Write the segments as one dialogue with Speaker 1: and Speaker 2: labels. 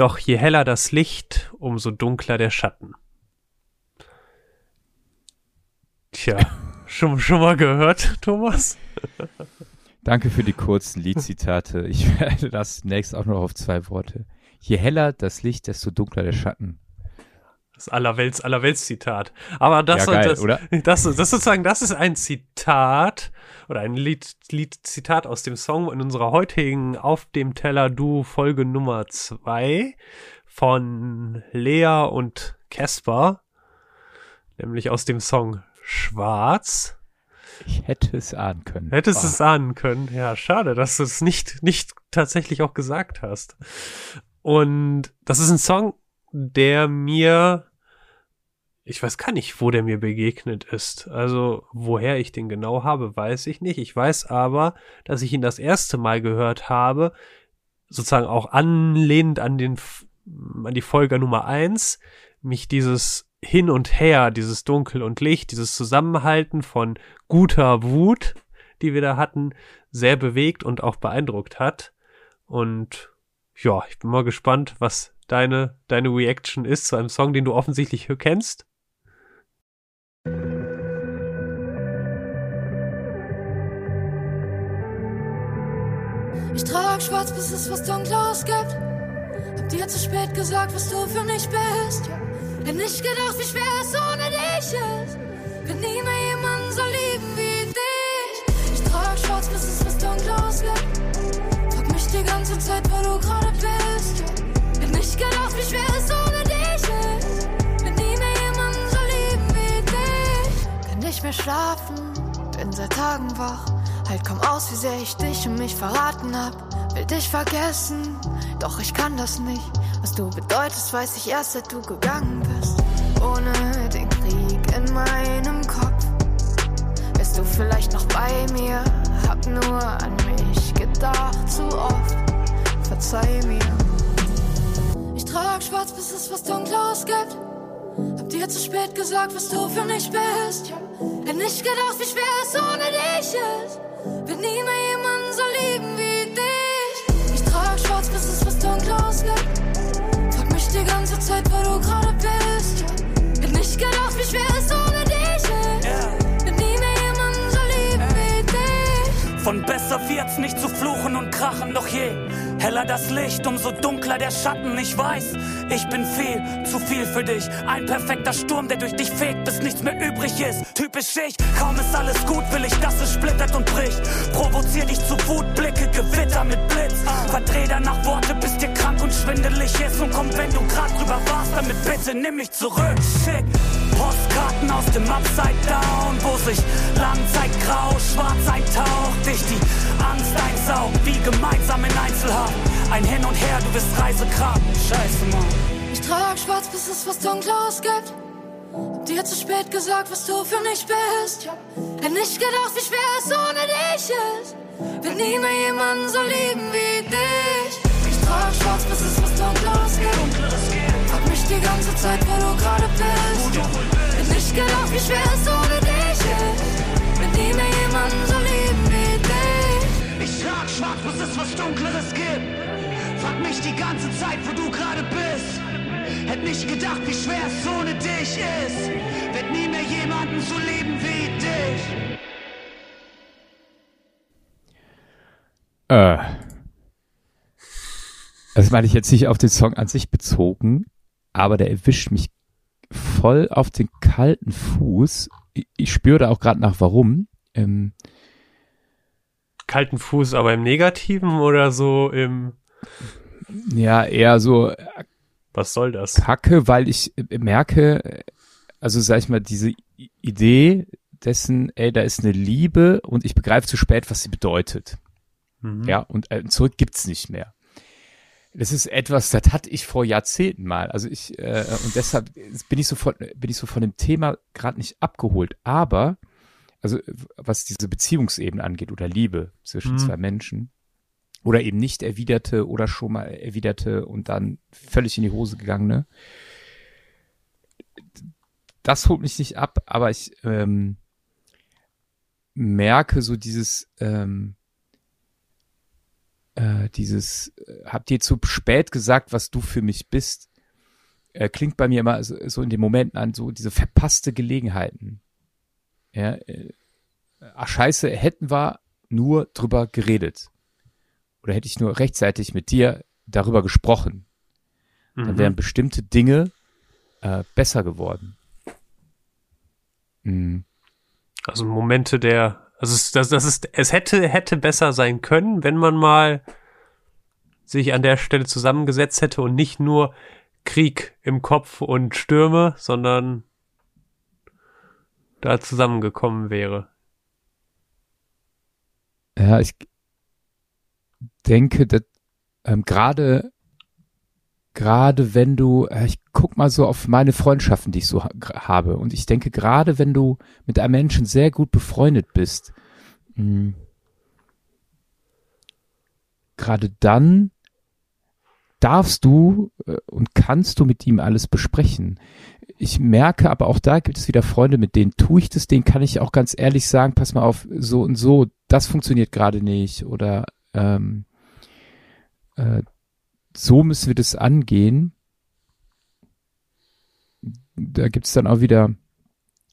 Speaker 1: Doch je heller das Licht, umso dunkler der Schatten. Tja, schon, schon mal gehört, Thomas?
Speaker 2: Danke für die kurzen Liedzitate. Ich werde das nächst auch noch auf zwei Worte. Je heller das Licht, desto dunkler der Schatten.
Speaker 1: Das Allerwelts, Allerwelts-Zitat. Aber das,
Speaker 2: Ja, geil,
Speaker 1: das? Das, das sozusagen, das ist ein Zitat oder ein Lied, Lied, Zitat aus dem Song in unserer heutigen Auf dem Teller Du Folge Nummer zwei von Lea und Casper. Nämlich aus dem Song Schwarz.
Speaker 2: Ich hätte es ahnen können.
Speaker 1: Hättest
Speaker 2: Oh.
Speaker 1: es ahnen können. Ja, schade, dass du es nicht, nicht tatsächlich auch gesagt hast. Und das ist ein Song, der mir, ich weiß gar nicht, wo der mir begegnet ist. Also, woher ich den genau habe, weiß ich nicht. Ich weiß aber, dass ich ihn das erste Mal gehört habe, sozusagen auch anlehnend an den, an die Folge Nummer eins, mich dieses hin und her, dieses Dunkel und Licht, dieses Zusammenhalten von guter Wut, die wir da hatten, sehr bewegt und auch beeindruckt hat. Und ja, ich bin mal gespannt, was deine, deine Reaction ist zu einem Song, den du offensichtlich kennst.
Speaker 3: Ich trag schwarz, bis es was Dunkles gibt. Hab dir zu spät gesagt, was du für mich bist. Hätt nicht gedacht, wie schwer es ohne dich ist. Wird nie mehr jemanden so lieben wie dich. Ich trag schwarz, bis es was Dunkles gibt. Frag mich die ganze Zeit, wo du gerade bist. Hätt nicht gedacht, wie schwer es ohne dich ist. Wird nie mehr jemanden so lieben wie dich. Kann nicht mehr schlafen, bin seit Tagen wach. Halt kaum aus, wie sehr ich dich und mich verraten hab. Will dich vergessen, doch ich kann das nicht. Was du bedeutest, weiß ich erst, seit du gegangen bist. Ohne den Krieg in meinem Kopf. Wärst du vielleicht noch bei mir? Hab nur an mich gedacht, zu oft. Verzeih mir. Ich trag schwarz, bis es was Dunkles gibt. Hab dir zu spät gesagt, was du für mich bist. Hätt nicht gedacht, wie schwer es ohne dich ist. Wird nie mehr jemanden so lieben wie dich. Ich trag schwarz, bis es was Dunkles gibt. Frag mich die ganze Zeit, wo du gerade bist. Hätt nicht gedacht, wie schwer es ohne dich ist. Wird nie mehr jemanden so lieben wie dich.
Speaker 4: Von besser wird's nicht zu fluchen und krachen, doch je heller das Licht, umso dunkler der Schatten. Ich weiß, ich bin viel, zu viel für dich. Ein perfekter Sturm, der durch dich fegt, bis nichts mehr übrig ist. Typisch ich, kaum ist alles gut, will ich, dass es splittert und bricht. Provozier dich zu Wut, Blicke, Gewitter mit Blitz. Verdreh danach Worte, schwindelig ist. Und komm, wenn du grad drüber warst, damit bitte nimm mich zurück. Schick. Postkarten aus dem Upside Down, wo sich Langzeitgrau schwarz eintaucht, dich die Angst einsaugt, wie gemeinsam in Einzelhaft. Ein Hin und Her, du bist Reisekragen. Scheiße, Mann.
Speaker 3: Ich trag schwarz, bis es was Dunkles gibt. Hab dir zu spät gesagt, was du für mich bist. Hätt nicht gedacht, wie schwer es ohne dich ist. Wird nie mehr jemanden so lieben wie dich. Ich trag schwarz, bis es was Dunkles gibt. Frag mich die ganze Zeit, wo du gerade bist. Hätt nicht gedacht, wie schwer es ohne dich ist. Wird nie mehr jemanden so lieben wie dich.
Speaker 5: Ich trag schwarz, bis es was Dunkleres gibt. Frag mich die ganze Zeit, wo du gerade bist. Hätt nicht gedacht, wie schwer es ohne dich ist. Werd nie mehr jemanden so lieben wie dich.
Speaker 2: Äh. Das meine ich jetzt nicht auf den Song an sich bezogen, aber der erwischt mich voll auf den kalten Fuß. Ich, ich spüre da auch gerade nach, warum. Ähm,
Speaker 1: Kalten Fuß, aber im Negativen oder so im,
Speaker 2: ja, eher so
Speaker 1: was soll das?
Speaker 2: Kacke, weil ich äh, merke, äh, also sag ich mal, diese Idee dessen, ey, da ist eine Liebe und ich begreife zu spät, was sie bedeutet.
Speaker 1: Mhm.
Speaker 2: Ja, und äh, zurück gibt's nicht mehr. Das ist etwas, das hatte ich vor Jahrzehnten mal. Also ich äh, und deshalb bin ich so von bin ich so von dem Thema gerade nicht abgeholt. Aber also was diese Beziehungsebene angeht oder Liebe zwischen
Speaker 1: Mhm.
Speaker 2: zwei Menschen oder eben nicht erwiderte oder schon mal erwiderte und dann völlig in die Hose gegangene. Das holt mich nicht ab, aber ich ähm, merke so dieses ähm, äh, dieses, äh, hab dir zu spät gesagt, was du für mich bist, äh, klingt bei mir immer so, so in den Momenten an, so diese verpasste Gelegenheiten. Ja, äh, ach scheiße, hätten wir nur drüber geredet. Oder hätte ich nur rechtzeitig mit dir darüber gesprochen, dann
Speaker 1: Mhm.
Speaker 2: wären bestimmte Dinge äh, besser geworden. Mhm.
Speaker 1: Also Momente der, also es, das, das ist, es hätte, hätte besser sein können, wenn man mal sich an der Stelle zusammengesetzt hätte und nicht nur Krieg im Kopf und Stürme, sondern da zusammengekommen wäre.
Speaker 2: Ja, ich denke, dass ähm, gerade gerade wenn du, äh, ich guck mal so auf meine Freundschaften, die ich so ha habe, und ich denke, gerade wenn du mit einem Menschen sehr gut befreundet bist, mh, gerade dann darfst du äh, und kannst du mit ihm alles besprechen. Ich merke aber auch da gibt es wieder Freunde, mit denen tue ich das, denen kann ich auch ganz ehrlich sagen, pass mal auf, so und so, das funktioniert gerade nicht oder ähm, äh, so müssen wir das angehen. Da gibt es dann auch wieder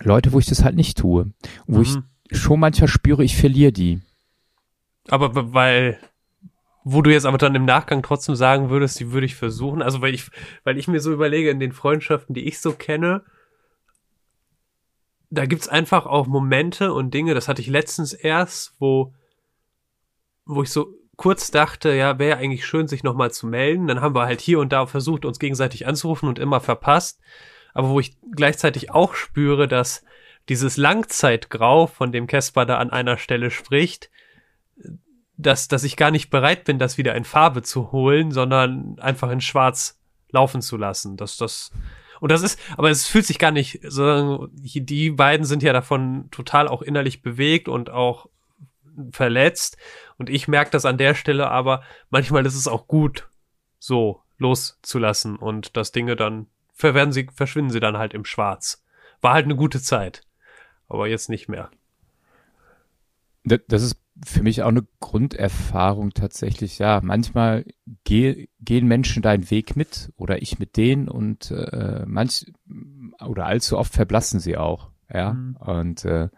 Speaker 2: Leute, wo ich das halt nicht tue. Und wo
Speaker 1: Mhm.
Speaker 2: ich schon manchmal spüre, ich verliere die.
Speaker 1: Aber weil, wo du jetzt aber dann im Nachgang trotzdem sagen würdest, die würde ich versuchen, also weil ich, weil ich mir so überlege, in den Freundschaften, die ich so kenne, da gibt's einfach auch Momente und Dinge, das hatte ich letztens erst, wo, wo ich so kurz dachte, ja, wäre eigentlich schön, sich nochmal zu melden. Dann haben wir halt hier und da versucht, uns gegenseitig anzurufen und immer verpasst. Aber wo ich gleichzeitig auch spüre, dass dieses Langzeitgrau, von dem Casper da an einer Stelle spricht, dass, dass ich gar nicht bereit bin, das wieder in Farbe zu holen, sondern einfach in Schwarz laufen zu lassen. Dass das, und das ist, aber es fühlt sich gar nicht, sondern die beiden sind ja davon total auch innerlich bewegt und auch verletzt. Und ich merke das an der Stelle aber, manchmal ist es auch gut, so loszulassen und das Dinge dann, verwerden sie, verschwinden sie dann halt im Schwarz. War halt eine gute Zeit. Aber jetzt nicht mehr.
Speaker 2: Da- Das ist für mich auch eine Grunderfahrung tatsächlich. Ja, manchmal geh, gehen Menschen deinen Weg mit oder ich mit denen und äh, manch oder allzu oft verblassen sie auch. Ja,
Speaker 1: Mhm.
Speaker 2: und äh,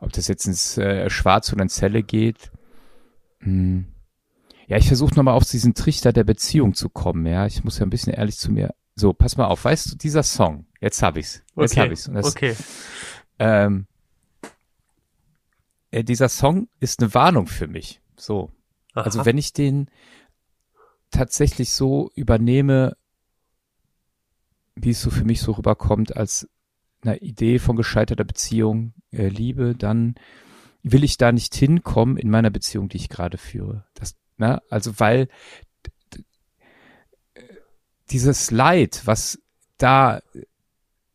Speaker 2: ob das jetzt ins äh, Schwarz oder ins Zelle geht. Hm. Ja, ich versuche nochmal auf diesen Trichter der Beziehung zu kommen. Ja, ich muss ja ein bisschen ehrlich zu mir. So, pass mal auf, weißt du, dieser Song, jetzt hab ich's. Jetzt
Speaker 1: Okay,
Speaker 2: hab ich's. Das,
Speaker 1: okay.
Speaker 2: ähm, äh, dieser Song ist eine Warnung für mich. So. Also
Speaker 1: Aha.
Speaker 2: wenn ich den tatsächlich so übernehme, wie es so für mich so rüberkommt, als eine Idee von gescheiterter Beziehung, äh, Liebe, dann will ich da nicht hinkommen in meiner Beziehung, die ich gerade führe. Das, na, also weil dieses Leid, was da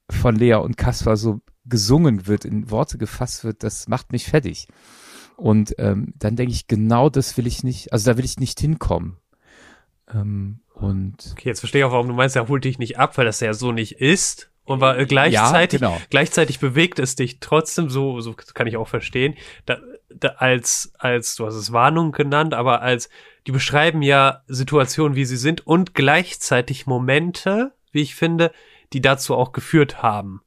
Speaker 2: von Lea und Kaspar so gesungen wird, in Worte gefasst wird, das macht mich fertig. Und ähm, dann denke ich, genau das will ich nicht, also da will ich nicht hinkommen. Ähm, und
Speaker 1: Okay, jetzt verstehe ich auch, warum du meinst, er holt dich nicht ab, weil das ja so nicht ist. Und war äh, gleichzeitig,
Speaker 2: ja, genau.
Speaker 1: gleichzeitig bewegt es dich trotzdem, so, so kann ich auch verstehen, da, da, als, als, du hast es Warnung genannt, aber als, die beschreiben ja Situationen, wie sie sind und gleichzeitig Momente, wie ich finde, die dazu auch geführt haben.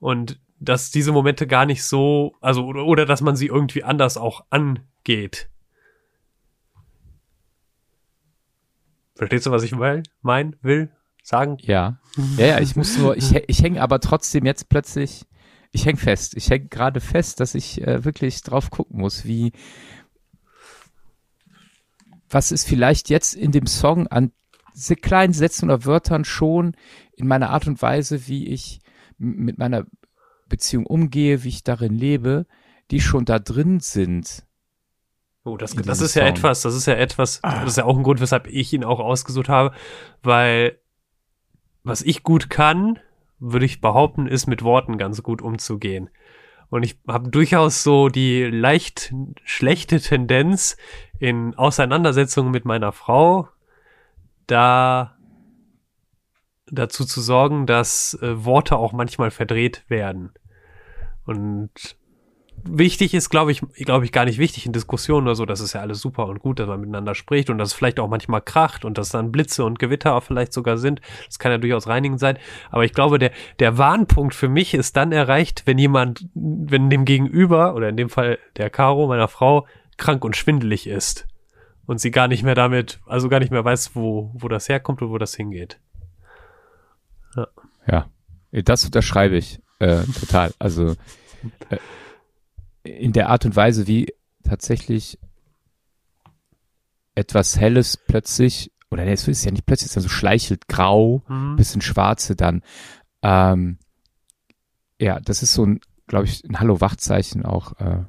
Speaker 1: Und dass diese Momente gar nicht so, also, oder, oder dass man sie irgendwie anders auch angeht. Verstehst du, was ich mein, mein will, sagen?
Speaker 2: Ja, ja, ja, ich muss nur, ich, ich hänge aber trotzdem jetzt plötzlich, ich häng fest. Ich häng gerade fest, dass ich äh, wirklich drauf gucken muss, wie, was ist vielleicht jetzt in dem Song an kleinen Sätzen oder Wörtern schon in meiner Art und Weise, wie ich mit meiner Beziehung umgehe, wie ich darin lebe, die schon da drin sind.
Speaker 1: Oh, das, das ist ja
Speaker 2: Song.
Speaker 1: etwas, das ist ja etwas, das ist ja auch ein Grund, weshalb ich ihn auch ausgesucht habe, weil was ich gut kann, würde ich behaupten, ist mit Worten ganz gut umzugehen. Und ich habe durchaus so die leicht schlechte Tendenz in Auseinandersetzungen mit meiner Frau, da dazu zu sorgen, dass äh, Worte auch manchmal verdreht werden. Und wichtig ist, glaube ich, glaube ich, gar nicht wichtig in Diskussionen oder so. Das ist ja alles super und gut, dass man miteinander spricht und dass es vielleicht auch manchmal kracht und dass dann Blitze und Gewitter auch vielleicht sogar sind. Das kann ja durchaus reinigend sein. Aber ich glaube, der, der Warnpunkt für mich ist dann erreicht, wenn jemand, wenn dem Gegenüber oder in dem Fall der Caro, meiner Frau, krank und schwindelig ist. Und sie gar nicht mehr damit, also gar nicht mehr weiß, wo, wo das herkommt und wo das hingeht.
Speaker 2: Ja. Ja. Das unterschreibe ich äh, total. Also äh, in der Art und Weise, wie tatsächlich etwas Helles plötzlich, oder es ist ja nicht plötzlich, es ist ja so schleichelt grau, mhm. bisschen schwarze dann. Ähm, ja, das ist so ein, glaube ich, ein Hallo-Wachzeichen auch äh,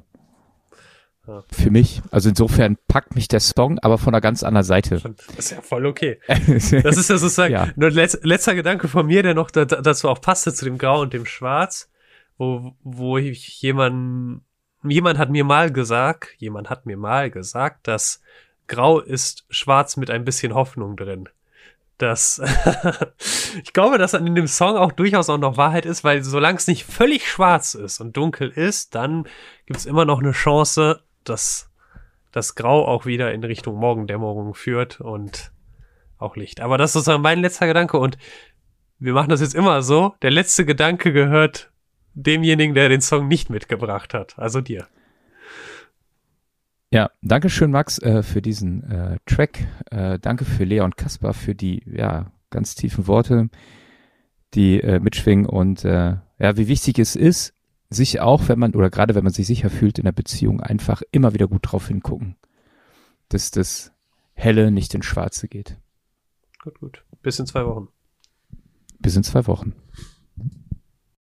Speaker 2: ja. für mich. Also insofern packt mich der Song, aber von einer ganz anderen Seite.
Speaker 1: Das ist ja voll okay. Das ist ja sozusagen ja. nur letz, letzter Gedanke von mir, der noch da, dazu auch passte, zu dem Grau und dem Schwarz, wo, wo ich jemanden jemand hat mir mal gesagt, jemand hat mir mal gesagt, dass Grau ist schwarz mit ein bisschen Hoffnung drin. Das, ich glaube, dass an dem Song auch durchaus auch noch Wahrheit ist, weil solange es nicht völlig schwarz ist und dunkel ist, dann gibt es immer noch eine Chance, dass das Grau auch wieder in Richtung Morgendämmerung führt und auch Licht. Aber das ist mein letzter Gedanke und wir machen das jetzt immer so. Der letzte Gedanke gehört demjenigen, der den Song nicht mitgebracht hat, also dir.
Speaker 2: Ja, danke schön, Max, äh, für diesen äh, Track. Äh, danke für Lea und Kaspar für die ja ganz tiefen Worte, die äh, mitschwingen und äh, ja, wie wichtig es ist, sich auch, wenn man oder gerade wenn man sich sicher fühlt in der Beziehung, einfach immer wieder gut drauf hingucken, dass das Helle nicht ins Schwarze geht.
Speaker 1: Gut, gut. Bis in zwei Wochen.
Speaker 2: Bis in zwei Wochen.